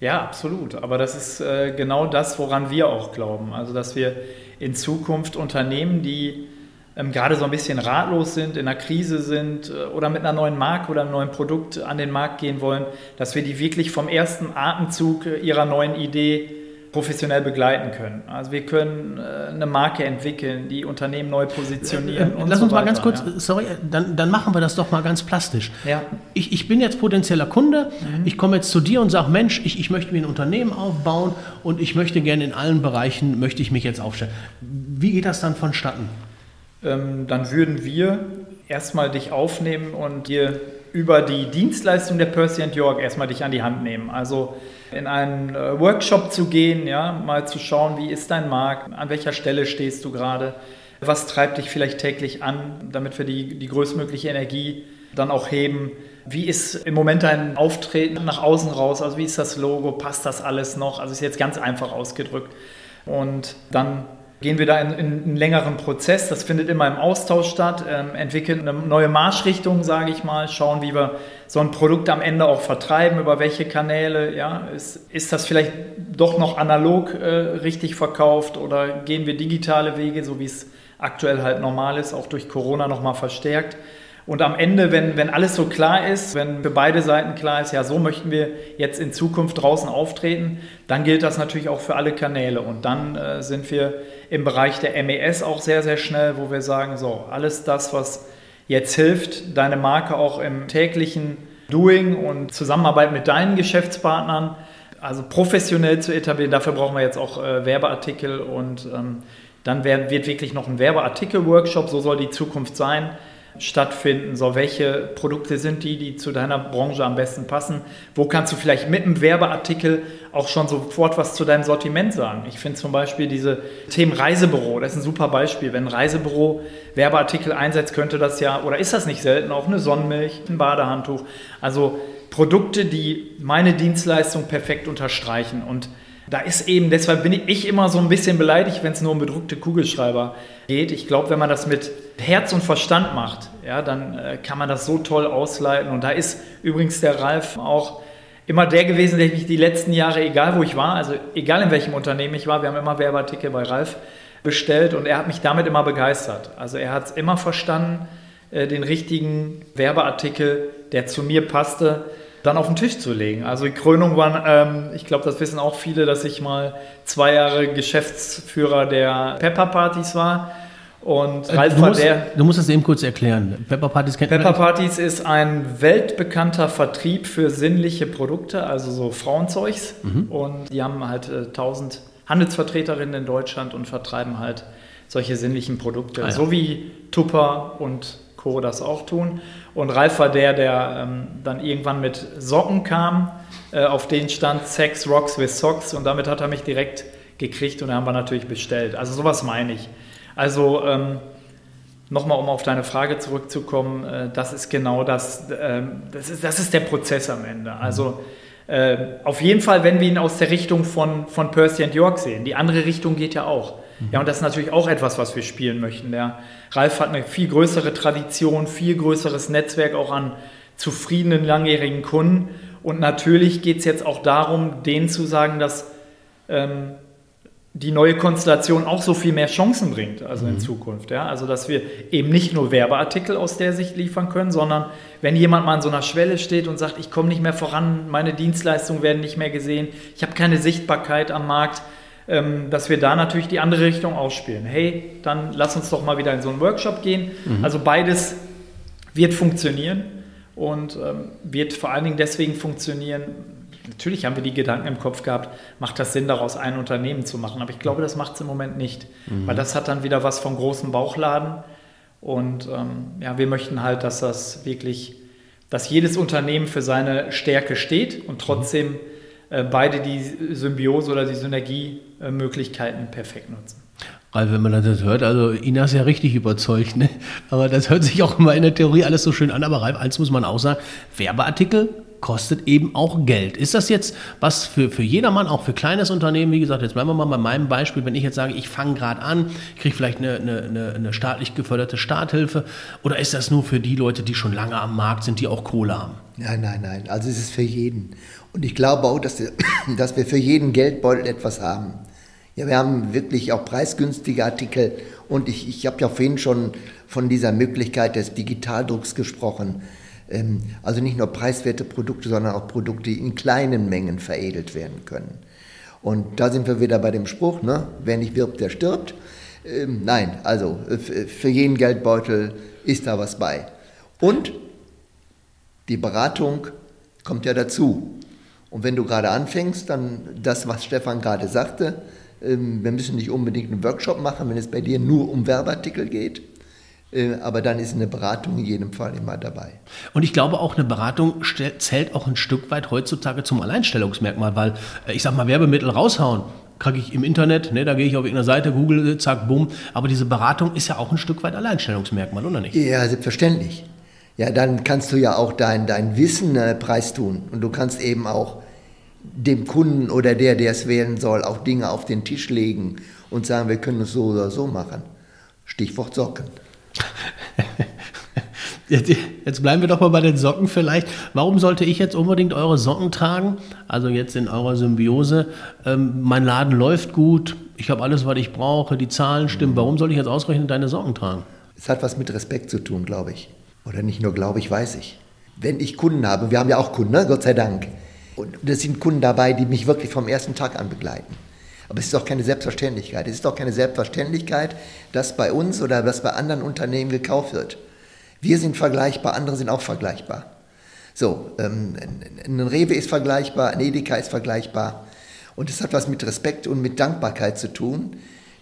Ja, absolut. Aber das ist äh, genau das, woran wir auch glauben. Also, dass wir in Zukunft Unternehmen, die ähm, gerade so ein bisschen ratlos sind, in einer Krise sind äh, oder mit einer neuen Marke oder einem neuen Produkt an den Markt gehen wollen, dass wir die wirklich vom ersten Atemzug äh, ihrer neuen Idee professionell begleiten können. Also wir können äh, eine Marke entwickeln, die Unternehmen neu positionieren. Äh, lass uns so mal ganz kurz, ja. sorry, dann, dann machen wir das doch mal ganz plastisch. Ja. Ich, ich bin jetzt potenzieller Kunde, mhm. ich komme jetzt zu dir und sage, Mensch, ich, ich möchte mir ein Unternehmen aufbauen und ich möchte gerne in allen Bereichen, möchte ich mich jetzt aufstellen. Wie geht das dann vonstatten? Ähm, dann würden wir erstmal dich aufnehmen und dir über die Dienstleistung der Percy York erstmal dich an die Hand nehmen. Also in einen äh, Workshop zu gehen, ja, mal zu schauen, wie ist dein Markt, an welcher Stelle stehst du gerade, was treibt dich vielleicht täglich an, damit wir die, die größtmögliche Energie dann auch heben. Wie ist im Moment dein Auftreten nach außen raus? Also wie ist das Logo? Passt das alles noch? Also ist jetzt ganz einfach ausgedrückt. Und dann gehen wir da in, in, einen längeren Prozess. Das findet immer im Austausch statt, ähm, entwickeln eine neue Marschrichtung, sage ich mal, schauen, wie wir so ein Produkt am Ende auch vertreiben, über welche Kanäle. Ja, ist, ist das vielleicht doch noch analog äh, richtig verkauft oder gehen wir digitale Wege, so wie es aktuell halt normal ist, auch durch Corona nochmal verstärkt. Und am Ende, wenn, wenn alles so klar ist, wenn für beide Seiten klar ist, ja, so möchten wir jetzt in Zukunft draußen auftreten, dann gilt das natürlich auch für alle Kanäle. Und dann äh, sind wir im Bereich der MES auch sehr, sehr schnell, wo wir sagen, so, alles das, was jetzt hilft, deine Marke auch im täglichen Doing und Zusammenarbeit mit deinen Geschäftspartnern, also professionell zu etablieren, dafür brauchen wir jetzt auch äh, Werbeartikel und ähm, dann wird wirklich noch ein Werbeartikel-Workshop, so soll die Zukunft sein stattfinden? So, welche Produkte sind die, die zu deiner Branche am besten passen? Wo kannst du vielleicht mit einem Werbeartikel auch schon sofort was zu deinem Sortiment sagen? Ich finde zum Beispiel diese Themen Reisebüro, das ist ein super Beispiel. Wenn ein Reisebüro Werbeartikel einsetzt, könnte das ja, oder ist das nicht selten, auch eine Sonnenmilch, ein Badehandtuch. Also Produkte, die meine Dienstleistung perfekt unterstreichen und da ist eben, deshalb bin ich immer so ein bisschen beleidigt, wenn es nur um bedruckte Kugelschreiber geht. Ich glaube, wenn man das mit Herz und Verstand macht, ja, dann äh, kann man das so toll ausleiten. Und da ist übrigens der Ralf auch immer der gewesen, der mich die letzten Jahre, egal wo ich war, also egal in welchem Unternehmen ich war, wir haben immer Werbeartikel bei Ralf bestellt und er hat mich damit immer begeistert. Also er hat es immer verstanden, äh, den richtigen Werbeartikel, der zu mir passte, dann auf den Tisch zu legen. Also die Krönung war, ähm, ich glaube, das wissen auch viele, dass ich mal zwei Jahre Geschäftsführer der Pepper Partys war. Und äh, Ralf du, musst, der, du musst das eben kurz erklären. Pepper Partys kennt Pepper Partys ist ein weltbekannter Vertrieb für sinnliche Produkte, also so Frauenzeugs. Mhm. Und die haben halt äh, 1000 Handelsvertreterinnen in Deutschland und vertreiben halt solche sinnlichen Produkte, ah, ja. so wie Tupper und Co. das auch tun. Und Ralf war der, der ähm, dann irgendwann mit Socken kam, äh, auf denen stand Sex Rocks with Socks und damit hat er mich direkt gekriegt und da haben wir natürlich bestellt. Also sowas meine ich. Also ähm, nochmal, um auf deine Frage zurückzukommen, äh, das ist genau das, äh, das, ist, das ist der Prozess am Ende. Also äh, auf jeden Fall, wenn wir ihn aus der Richtung von, von Percy and York sehen. Die andere Richtung geht ja auch. Ja, und das ist natürlich auch etwas, was wir spielen möchten. Der Ralf hat eine viel größere Tradition, viel größeres Netzwerk auch an zufriedenen langjährigen Kunden. Und natürlich geht es jetzt auch darum, denen zu sagen, dass ähm, die neue Konstellation auch so viel mehr Chancen bringt, also in mhm. Zukunft. Ja? Also, dass wir eben nicht nur Werbeartikel aus der Sicht liefern können, sondern wenn jemand mal an so einer Schwelle steht und sagt, ich komme nicht mehr voran, meine Dienstleistungen werden nicht mehr gesehen, ich habe keine Sichtbarkeit am Markt, ähm, dass wir da natürlich die andere Richtung ausspielen. Hey, dann lass uns doch mal wieder in so einen Workshop gehen. Mhm. Also beides wird funktionieren und ähm, wird vor allen Dingen deswegen funktionieren, natürlich haben wir die Gedanken im Kopf gehabt, macht das Sinn, daraus ein Unternehmen zu machen. Aber ich glaube, das macht es im Moment nicht, mhm. weil das hat dann wieder was vom großen Bauchladen. Und ähm, ja, wir möchten halt, dass das wirklich, dass jedes Unternehmen für seine Stärke steht und trotzdem äh, beide die Symbiose oder die Synergiemöglichkeiten perfekt nutzen. Ralf, wenn man das hört, also Ina ist ja richtig überzeugt, ne? aber das hört sich auch immer in der Theorie alles so schön an. Aber Ralf, eins muss man auch sagen, Werbeartikel kostet eben auch Geld. Ist das jetzt was für, für jedermann, auch für kleines Unternehmen? Wie gesagt, jetzt bleiben wir mal bei meinem Beispiel. Wenn ich jetzt sage, ich fange gerade an, kriege vielleicht eine, eine, eine staatlich geförderte Starthilfe oder ist das nur für die Leute, die schon lange am Markt sind, die auch Kohle haben? Nein, nein, nein. Also es ist für jeden. Und ich glaube auch, dass wir, (coughs) dass wir für jeden Geldbeutel etwas haben. Ja, wir haben wirklich auch preisgünstige Artikel und ich, ich habe ja vorhin schon von dieser Möglichkeit des Digitaldrucks gesprochen. Ähm, also nicht nur preiswerte Produkte, sondern auch Produkte, die in kleinen Mengen veredelt werden können. Und da sind wir wieder bei dem Spruch, ne? wer nicht wirbt, der stirbt. Ähm, nein, also äh, für jeden Geldbeutel ist da was bei. Und die Beratung kommt ja dazu. Und wenn du gerade anfängst, dann das, was Stefan gerade sagte, ähm, wir müssen nicht unbedingt einen Workshop machen, wenn es bei dir nur um Werbeartikel geht. Äh, aber dann ist eine Beratung in jedem Fall immer dabei. Und ich glaube auch, eine Beratung zählt auch ein Stück weit heutzutage zum Alleinstellungsmerkmal, weil äh, ich sag mal, Werbemittel raushauen, kriege ich im Internet, ne, da gehe ich auf irgendeine Seite, Google, zack, bumm. Aber diese Beratung ist ja auch ein Stück weit Alleinstellungsmerkmal, oder nicht? Ja, selbstverständlich. Ja, dann kannst du ja auch dein, dein Wissen äh, preistun und du kannst eben auch dem Kunden oder der, der es wählen soll, auch Dinge auf den Tisch legen und sagen, wir können es so oder so machen. Stichwort Socken. (laughs) Jetzt bleiben wir doch mal bei den Socken vielleicht. Warum sollte ich jetzt unbedingt eure Socken tragen? Also jetzt in eurer Symbiose. Ähm, mein Laden läuft gut, ich habe alles, was ich brauche, die Zahlen stimmen. Warum soll ich jetzt ausgerechnet deine Socken tragen? Es hat was mit Respekt zu tun, glaube ich. Oder nicht nur glaube ich, weiß ich. Wenn ich Kunden habe, wir haben ja auch Kunden, ne? Gott sei Dank. Und es sind Kunden dabei, die mich wirklich vom ersten Tag an begleiten. Aber es ist doch keine Selbstverständlichkeit. Es ist doch keine Selbstverständlichkeit, dass bei uns oder dass bei anderen Unternehmen gekauft wird. Wir sind vergleichbar, andere sind auch vergleichbar. So, ähm, ein Rewe ist vergleichbar, ein Edeka ist vergleichbar. Und es hat was mit Respekt und mit Dankbarkeit zu tun,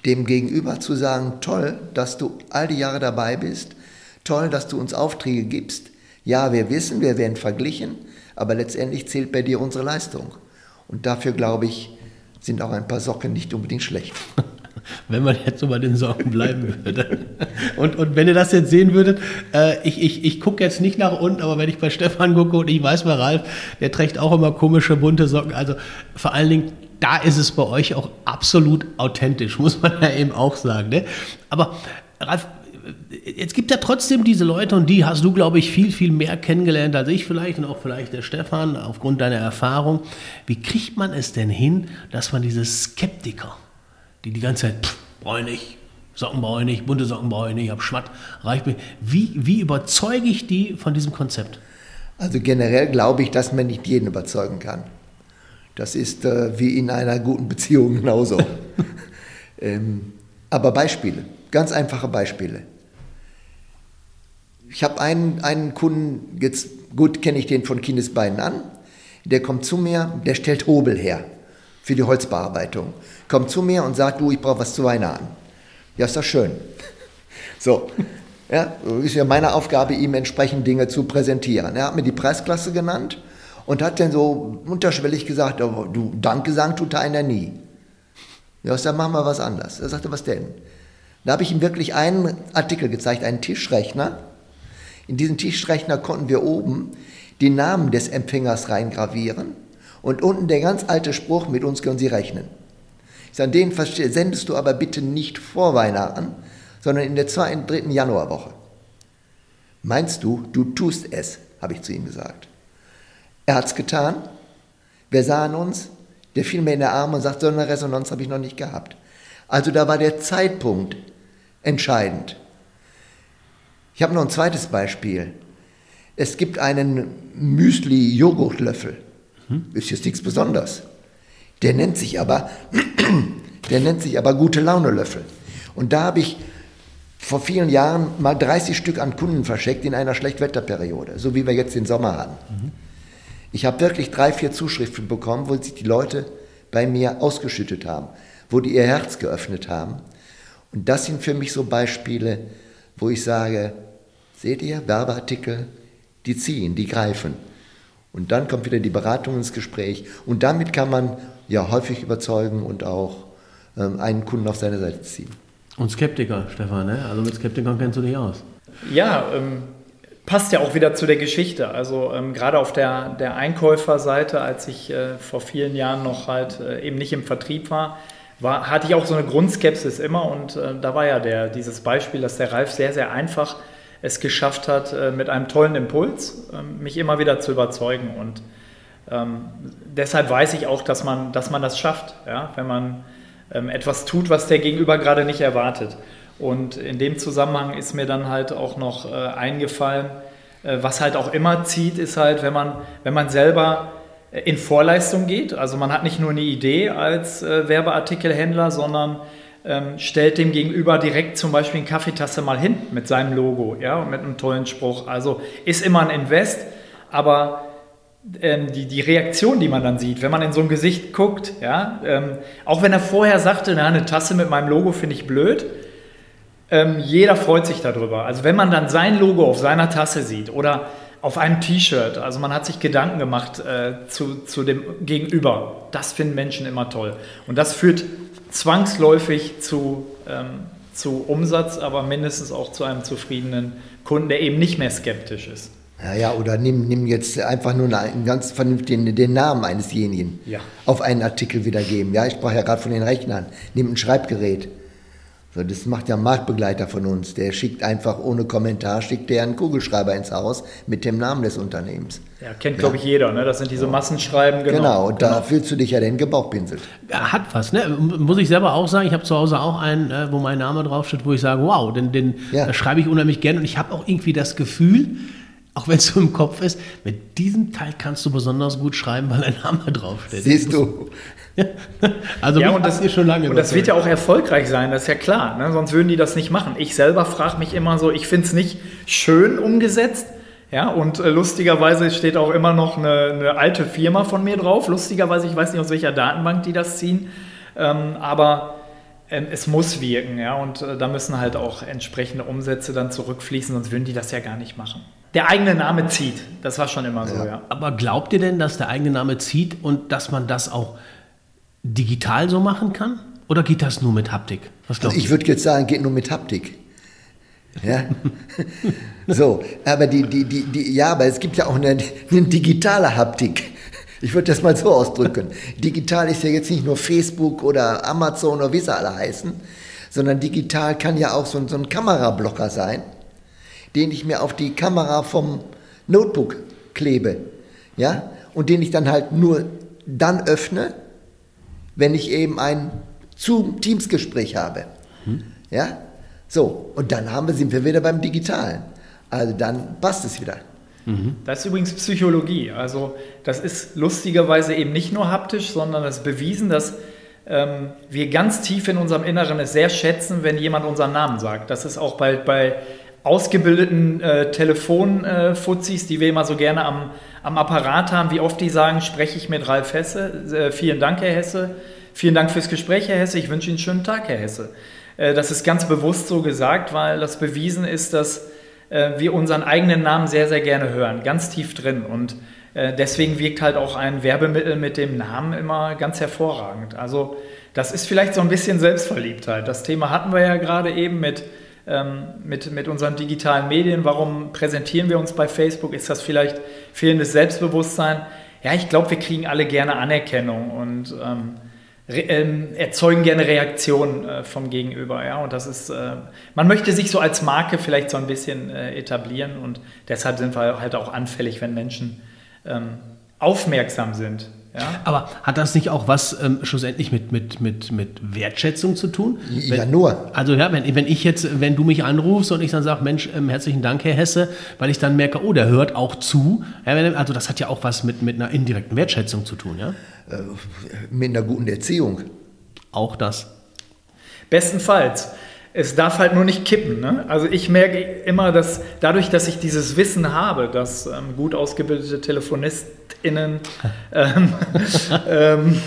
dem Gegenüber zu sagen, toll, dass du all die Jahre dabei bist, toll, dass du uns Aufträge gibst. Ja, wir wissen, wir werden verglichen, aber letztendlich zählt bei dir unsere Leistung. Und dafür glaube ich, sind auch ein paar Socken nicht unbedingt schlecht. (laughs) Wenn man jetzt so bei den Socken bleiben würde. (laughs) Und, und wenn ihr das jetzt sehen würdet, äh, ich, ich, ich gucke jetzt nicht nach unten, aber wenn ich bei Stefan gucke und ich weiß bei Ralf, der trägt auch immer komische bunte Socken. Also vor allen Dingen, da ist es bei euch auch absolut authentisch, (laughs) muss man ja eben auch sagen. Ne? Aber Ralf, jetzt gibt ja trotzdem diese Leute und die hast du, glaube ich, viel, viel mehr kennengelernt als ich vielleicht und auch vielleicht der Stefan aufgrund deiner Erfahrung. Wie kriegt man es denn hin, dass man diese Skeptiker, die die ganze Zeit, brauche ich nicht, Socken brauche ich nicht, bunte Socken brauche ich nicht, ich habe Schwatt, reicht mir. Wie, wie überzeuge ich die von diesem Konzept? Also generell glaube ich, dass man nicht jeden überzeugen kann. Das ist äh, wie in einer guten Beziehung genauso. (laughs) ähm, aber Beispiele, ganz einfache Beispiele. Ich habe einen, einen Kunden, jetzt gut kenne ich den von Kindesbeinen an, der kommt zu mir, der stellt Hobel her für die Holzbearbeitung. Kommt zu mir und sagt, du, ich brauche was zu Weihnachten. Ja, ist das schön. (laughs) So, ja, ist ja meine Aufgabe, ihm entsprechend Dinge zu präsentieren. Er hat mir die Preisklasse genannt und hat dann so unterschwellig gesagt, oh, du, Danke sagen tut einer nie. Ja, dann machen wir was anderes. Er sagte, was denn? Da habe ich ihm wirklich einen Artikel gezeigt, einen Tischrechner. In diesen Tischrechner konnten wir oben die Namen des Empfängers reingravieren und unten der ganz alte Spruch, mit uns können Sie rechnen. Ich sage, den sendest du aber bitte nicht vor Weihnachten, sondern in der zweiten, dritten Januarwoche. Meinst du, du tust es, habe ich zu ihm gesagt. Er hat es getan. Wir sahen uns, der fiel mir in der Arme und sagt, so eine Resonanz habe ich noch nicht gehabt. Also da war der Zeitpunkt entscheidend. Ich habe noch ein zweites Beispiel. Es gibt einen Müsli-Joghurtlöffel. Hm? Ist jetzt nichts Besonderes. Der nennt sich aber, (clears throat) der nennt sich aber gute Laune Löffel. Und da habe ich vor vielen Jahren mal 30 Stück an Kunden verschickt in einer Schlechtwetterperiode, so wie wir jetzt den Sommer hatten. Mhm. Ich habe wirklich drei, vier Zuschriften bekommen, wo sich die Leute bei mir ausgeschüttet haben, wo die ihr Herz geöffnet haben. Und das sind für mich so Beispiele, wo ich sage, seht ihr, Werbeartikel, die ziehen, die greifen. Und dann kommt wieder die Beratung ins Gespräch. Und damit kann man ja häufig überzeugen und auch ähm, einen Kunden auf seine Seite ziehen. Und Skeptiker, Stefan, ne? also mit Skeptikern kennst du dich aus. Ja, ähm, passt ja auch wieder zu der Geschichte. Also ähm, gerade auf der, der Einkäuferseite, als ich äh, vor vielen Jahren noch halt äh, eben nicht im Vertrieb war, war, hatte ich auch so eine Grundskepsis immer und äh, da war ja der, dieses Beispiel, dass der Ralf sehr, sehr einfach es geschafft hat, äh, mit einem tollen Impuls ähm, mich immer wieder zu überzeugen und ähm, deshalb weiß ich auch, dass man, dass man das schafft, ja? wenn man ähm, etwas tut, was der Gegenüber gerade nicht erwartet. Und in dem Zusammenhang ist mir dann halt auch noch äh, eingefallen, äh, was halt auch immer zieht, ist halt, wenn man, wenn man selber in Vorleistung geht. Also man hat nicht nur eine Idee als äh, Werbeartikelhändler, sondern ähm, stellt dem Gegenüber direkt zum Beispiel eine Kaffeetasse mal hin mit seinem Logo ja, und mit einem tollen Spruch. Also ist immer ein Invest, aber ähm, die, die Reaktion, die man dann sieht, wenn man in so ein Gesicht guckt, ja, ähm, auch wenn er vorher sagte, na, eine Tasse mit meinem Logo finde ich blöd, ähm, jeder freut sich darüber. Also wenn man dann sein Logo auf seiner Tasse sieht oder auf einem T-Shirt, also man hat sich Gedanken gemacht äh, zu, zu dem Gegenüber, das finden Menschen immer toll. Und das führt zwangsläufig zu, ähm, zu Umsatz, aber mindestens auch zu einem zufriedenen Kunden, der eben nicht mehr skeptisch ist. Ja, ja, oder nimm, nimm jetzt einfach nur einen ganz vernünftigen den Namen einesjenigen ja. auf einen Artikel wiedergeben. Ja, ich sprach ja gerade von den Rechnern. Nimm ein Schreibgerät. So, das macht ja ein Marktbegleiter von uns. Der schickt einfach ohne Kommentar, schickt der einen Kugelschreiber ins Haus mit dem Namen des Unternehmens. Ja, kennt, glaube ich, jeder. Ne? Das sind diese Massenschreiben. Genau, genau und genau. da fühlst du dich ja den gebauchpinselt. Ja, hat was, ne? Muss ich selber auch sagen. Ich habe zu Hause auch einen, äh, wo mein Name draufsteht, wo ich sage, wow, den, den ja. schreibe ich unheimlich gerne. Und ich habe auch irgendwie das Gefühl, auch wenn es so im Kopf ist, mit diesem Teil kannst du besonders gut schreiben, weil ein Name draufsteht. Siehst du. (laughs) (laughs) also ja, und das ist schon lange. Und das wird ja auch erfolgreich sein, das ist ja klar. Ne? Sonst würden die das nicht machen. Ich selber frage mich immer so, ich finde es nicht schön umgesetzt. Ja, und äh, lustigerweise steht auch immer noch eine, eine, alte Firma von mir drauf. Lustigerweise, ich weiß nicht, aus welcher Datenbank die das ziehen. Ähm, aber ähm, es muss wirken, ja, und äh, da müssen halt auch entsprechende Umsätze dann zurückfließen, sonst würden die das ja gar nicht machen der eigene Name zieht. Das war schon immer so, ja. ja. Aber glaubt ihr denn, dass der eigene Name zieht und dass man das auch digital so machen kann? Oder geht das nur mit Haptik? Was also ich würde jetzt sagen, geht nur mit Haptik. Ja. (laughs) so, aber die, die, die, die, ja, aber es gibt ja auch eine, eine digitale Haptik. Ich würde das mal so ausdrücken. Digital ist ja jetzt nicht nur Facebook oder Amazon oder wie sie alle heißen, sondern digital kann ja auch so, so ein Kamerablocker sein den ich mir auf die Kamera vom Notebook klebe, ja, und den ich dann halt nur dann öffne, wenn ich eben ein Zoom-Teams-Gespräch habe, hm. ja, so, und dann haben wir, sind wir wieder beim Digitalen. Also dann passt es wieder. Mhm. Das ist übrigens Psychologie. Also das ist lustigerweise eben nicht nur haptisch, sondern es ist bewiesen, dass ähm, wir ganz tief in unserem Inneren es sehr schätzen, wenn jemand unseren Namen sagt. Das ist auch bei, bei ausgebildeten äh, Telefonfuzis, äh, die wir immer so gerne am, am Apparat haben, wie oft die sagen, spreche ich mit Ralf Hesse. Äh, vielen Dank, Herr Hesse. Vielen Dank fürs Gespräch, Herr Hesse. Ich wünsche Ihnen einen schönen Tag, Herr Hesse. Äh, das ist ganz bewusst so gesagt, weil das bewiesen ist, dass äh, wir unseren eigenen Namen sehr, sehr gerne hören, ganz tief drin. Und äh, deswegen wirkt halt auch ein Werbemittel mit dem Namen immer ganz hervorragend. Also das ist vielleicht so ein bisschen Selbstverliebtheit. Das Thema hatten wir ja gerade eben mit, ähm, mit, mit unseren digitalen Medien. Warum präsentieren wir uns bei Facebook? Ist das vielleicht fehlendes Selbstbewusstsein? Ja, ich glaube, wir kriegen alle gerne Anerkennung und ähm, ähm, erzeugen gerne Reaktionen äh, vom Gegenüber. Ja? Und das ist, äh, man möchte sich so als Marke vielleicht so ein bisschen äh, etablieren und deshalb sind wir halt auch anfällig, wenn Menschen ähm, aufmerksam sind ja? Aber hat das nicht auch was ähm, schlussendlich mit, mit, mit, mit Wertschätzung zu tun? Ja, wenn, nur. Also ja, wenn, wenn ich jetzt, wenn du mich anrufst und ich dann sage, Mensch, ähm, herzlichen Dank, Herr Hesse, weil ich dann merke, oh, der hört auch zu. Ja, also das hat ja auch was mit, mit einer indirekten Wertschätzung zu tun, ja? Äh, mit einer guten Erziehung. Auch das. Bestenfalls. Es darf halt nur nicht kippen. Ne? Also ich merke immer, dass dadurch, dass ich dieses Wissen habe, dass ähm, gut ausgebildete TelefonistInnen (laughs) ähm, ähm,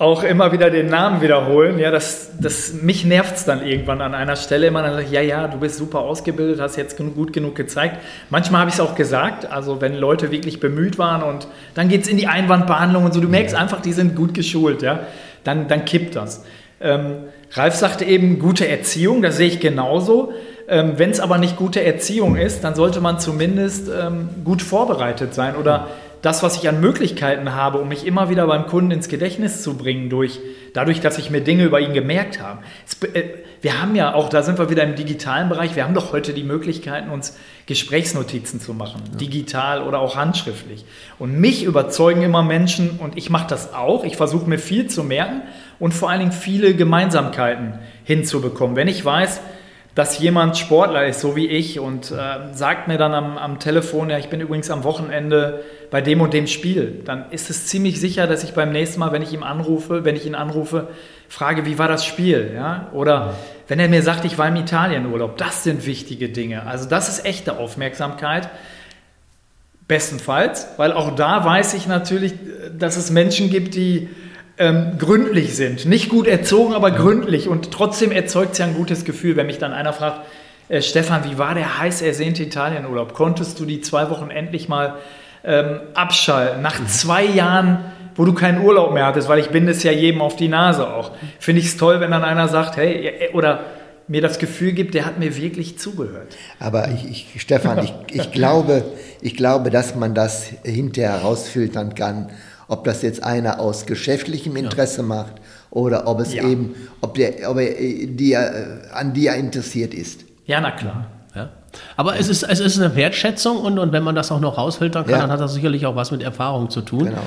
auch immer wieder den Namen wiederholen, ja, das, das, mich nervt es dann irgendwann an einer Stelle immer, dann sage ich, ja, ja, du bist super ausgebildet, hast jetzt gut genug gezeigt. Manchmal habe ich es auch gesagt, also wenn Leute wirklich bemüht waren und dann geht es in die Einwandbehandlung und so, du merkst einfach, die sind gut geschult, ja, dann, dann kippt das. Ähm, Ralf sagte eben gute Erziehung, das sehe ich genauso. Ähm, Wenn es aber nicht gute Erziehung ist, dann sollte man zumindest ähm, gut vorbereitet sein oder das, was ich an Möglichkeiten habe, um mich immer wieder beim Kunden ins Gedächtnis zu bringen, durch, dadurch, dass ich mir Dinge über ihn gemerkt habe. Es, äh, wir haben ja auch, da sind wir wieder im digitalen Bereich, wir haben doch heute die Möglichkeiten, uns Gesprächsnotizen zu machen, ja. digital oder auch handschriftlich. Und mich überzeugen immer Menschen, und ich mache das auch, ich versuche mir viel zu merken und vor allen Dingen viele Gemeinsamkeiten hinzubekommen. Wenn ich weiß, dass jemand Sportler ist, so wie ich, und äh, sagt mir dann am, am, Telefon, ja, ich bin übrigens am Wochenende bei dem und dem Spiel, dann ist es ziemlich sicher, dass ich beim nächsten Mal, wenn ich ihn anrufe, wenn ich ihn anrufe, frage, wie war das Spiel? Ja? Oder wenn er mir sagt, ich war im Italienurlaub, das sind wichtige Dinge. Also das ist echte Aufmerksamkeit. Bestenfalls, weil auch da weiß ich natürlich, dass es Menschen gibt, die ähm, gründlich sind. Nicht gut erzogen, aber gründlich. Und trotzdem erzeugt es ja ein gutes Gefühl, wenn mich dann einer fragt, äh, Stefan, wie war der heiß ersehnte Italienurlaub? Konntest du die zwei Wochen endlich mal ähm, abschalten? Nach mhm. zwei Jahren, wo du keinen Urlaub mehr hattest, weil ich binde es ja jedem auf die Nase auch. Finde ich es toll, wenn dann einer sagt, hey, äh, oder mir das Gefühl gibt, der hat mir wirklich zugehört. Aber ich, ich Stefan, ich, ich, glaube, ich glaube, dass man das hinterher herausfiltern kann ob das jetzt einer aus geschäftlichem Interesse ja. macht oder ob es ja. eben, ob der, ob er äh, die, äh, an die er interessiert ist. Ja, na klar. Ja. Aber es ist, es ist eine Wertschätzung und, und wenn man das auch noch rausfiltern kann, dann hat das sicherlich auch was mit Erfahrung zu tun. Genau.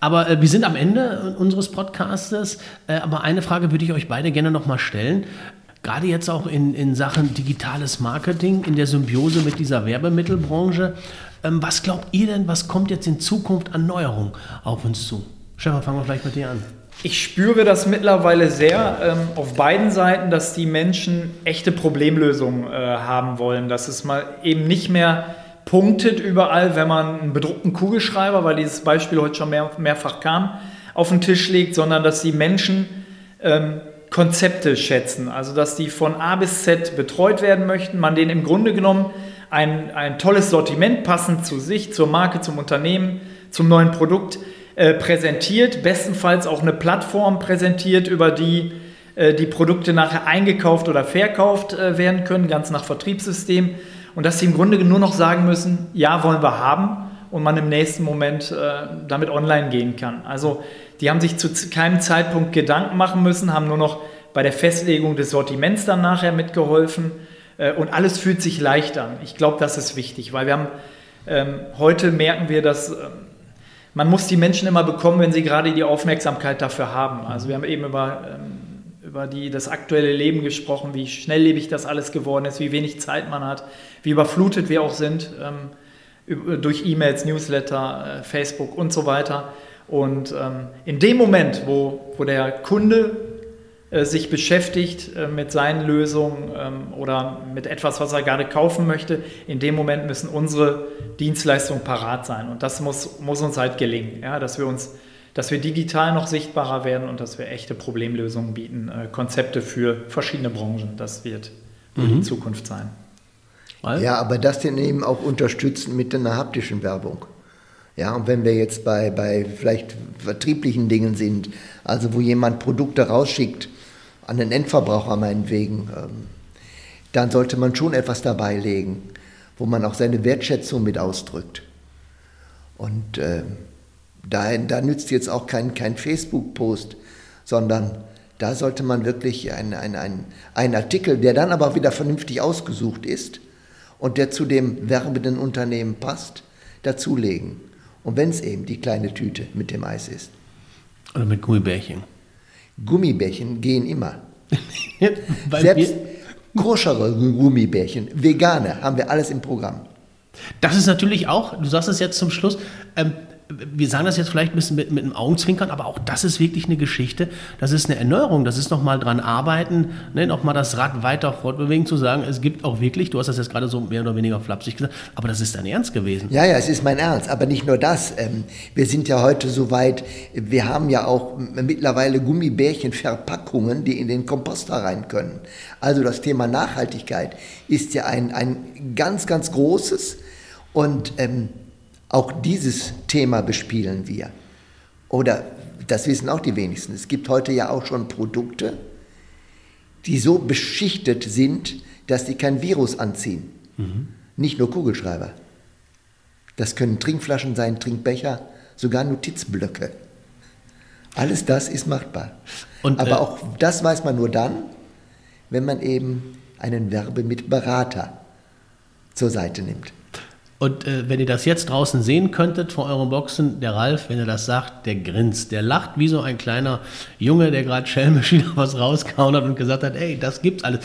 Aber äh, wir sind am Ende unseres Podcastes. Äh, aber eine Frage würde ich euch beide gerne noch mal stellen. Gerade jetzt auch in, in Sachen digitales Marketing, in der Symbiose mit dieser Werbemittelbranche. Ähm, was glaubt ihr denn, was kommt jetzt in Zukunft an Neuerungen auf uns zu? Stefan, fangen wir vielleicht mit dir an. Ich spüre das mittlerweile sehr ähm, auf beiden Seiten, dass die Menschen echte Problemlösungen äh, haben wollen. Dass es mal eben nicht mehr punktet überall, wenn man einen bedruckten Kugelschreiber, weil dieses Beispiel heute schon mehr, mehrfach kam, auf den Tisch legt, sondern dass die Menschen ähm, Konzepte schätzen. Also dass die von A bis Z betreut werden möchten, man denen im Grunde genommen ein, ein tolles Sortiment passend zu sich, zur Marke, zum Unternehmen, zum neuen Produkt äh, präsentiert, bestenfalls auch eine Plattform präsentiert, über die äh, die Produkte nachher eingekauft oder verkauft äh, werden können, ganz nach Vertriebssystem. Und dass sie im Grunde nur noch sagen müssen, ja, wollen wir haben und man im nächsten Moment äh, damit online gehen kann. Also die haben sich zu keinem Zeitpunkt Gedanken machen müssen, haben nur noch bei der Festlegung des Sortiments dann nachher mitgeholfen und alles fühlt sich leicht an. Ich glaube, das ist wichtig, weil wir haben ähm, heute merken wir, dass ähm, man muss die Menschen immer bekommen, wenn sie gerade die Aufmerksamkeit dafür haben. Also wir haben eben über, ähm, über die, das aktuelle Leben gesprochen, wie schnelllebig das alles geworden ist, wie wenig Zeit man hat, wie überflutet wir auch sind ähm, durch E-Mails, Newsletter, äh, Facebook und so weiter. Und ähm, in dem Moment, wo, wo der Kunde äh, sich beschäftigt äh, mit seinen Lösungen ähm, oder mit etwas, was er gerade kaufen möchte, in dem Moment müssen unsere Dienstleistungen parat sein. Und das muss, muss uns halt gelingen, ja, dass wir uns dass wir digital noch sichtbarer werden und dass wir echte Problemlösungen bieten, äh, Konzepte für verschiedene Branchen. Das wird mhm. die Zukunft sein. Weil? Ja, aber das dann eben auch unterstützen mit einer haptischen Werbung. Ja, und wenn wir jetzt bei, bei vielleicht vertrieblichen Dingen sind, also wo jemand Produkte rausschickt, an den Endverbraucher meinetwegen, ähm, dann sollte man schon etwas dabei legen, wo man auch seine Wertschätzung mit ausdrückt. Und äh, da, da nützt jetzt auch kein, kein Facebook-Post, sondern da sollte man wirklich einen ein, ein Artikel, der dann aber wieder vernünftig ausgesucht ist und der zu dem werbenden Unternehmen passt, dazulegen. Und wenn es eben die kleine Tüte mit dem Eis ist. Oder mit Gummibärchen. Gummibärchen gehen immer. (laughs) Selbst koschere Gummibärchen, vegane, haben wir alles im Programm. Das ist natürlich auch, du sagst es jetzt zum Schluss, ähm, wir sagen das jetzt vielleicht ein bisschen mit, mit einem Augenzwinkern, aber auch das ist wirklich eine Geschichte. Das ist eine Erneuerung. Das ist nochmal dran arbeiten, ne, nochmal das Rad weiter fortbewegen, zu sagen, es gibt auch wirklich, du hast das jetzt gerade so mehr oder weniger flapsig gesagt, aber das ist dein Ernst gewesen. Ja, ja, es ist mein Ernst. Aber nicht nur das. Ähm, wir sind ja heute so weit, wir haben ja auch mittlerweile Gummibärchenverpackungen, die in den Komposter rein können. Also das Thema Nachhaltigkeit ist ja ein, ein ganz, ganz großes und ähm, auch dieses Thema bespielen wir. Oder, das wissen auch die wenigsten, es gibt heute ja auch schon Produkte, die so beschichtet sind, dass sie kein Virus anziehen. Mhm. Nicht nur Kugelschreiber. Das können Trinkflaschen sein, Trinkbecher, sogar Notizblöcke. Alles das ist machbar. Und, Aber äh, auch das weiß man nur dann, wenn man eben einen Werbemitberater zur Seite nimmt. Und äh, wenn ihr das jetzt draußen sehen könntet vor euren Boxen, der Ralf, wenn er das sagt, der grinst. Der lacht wie so ein kleiner Junge, der gerade schelmisch (laughs) wieder was rausgehauen hat und gesagt hat, ey, das gibt's alles.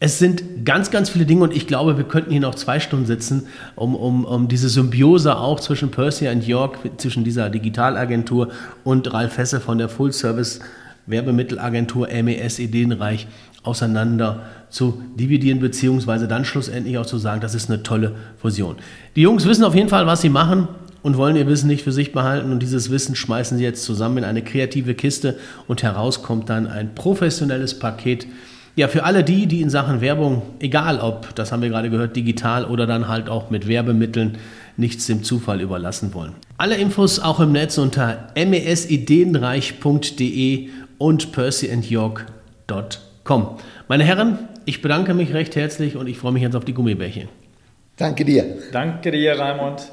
Es sind ganz, ganz viele Dinge und ich glaube, wir könnten hier noch zwei Stunden sitzen, um, um, um diese Symbiose auch zwischen Percy und York, zwischen dieser Digitalagentur und Ralf Hesse von der Full Service Werbemittelagentur MES Ideenreich auseinander zu dividieren, beziehungsweise dann schlussendlich auch zu sagen, das ist eine tolle Fusion. Die Jungs wissen auf jeden Fall, was sie machen und wollen ihr Wissen nicht für sich behalten und dieses Wissen schmeißen sie jetzt zusammen in eine kreative Kiste und heraus kommt dann ein professionelles Paket. Ja, für alle die, die in Sachen Werbung, egal ob, das haben wir gerade gehört, digital oder dann halt auch mit Werbemitteln, nichts dem Zufall überlassen wollen. Alle Infos auch im Netz unter mesideenreich.de und percyandyork.com. Meine Herren, ich bedanke mich recht herzlich und ich freue mich jetzt auf die Gummibärchen. Danke dir. Danke dir, Raimund.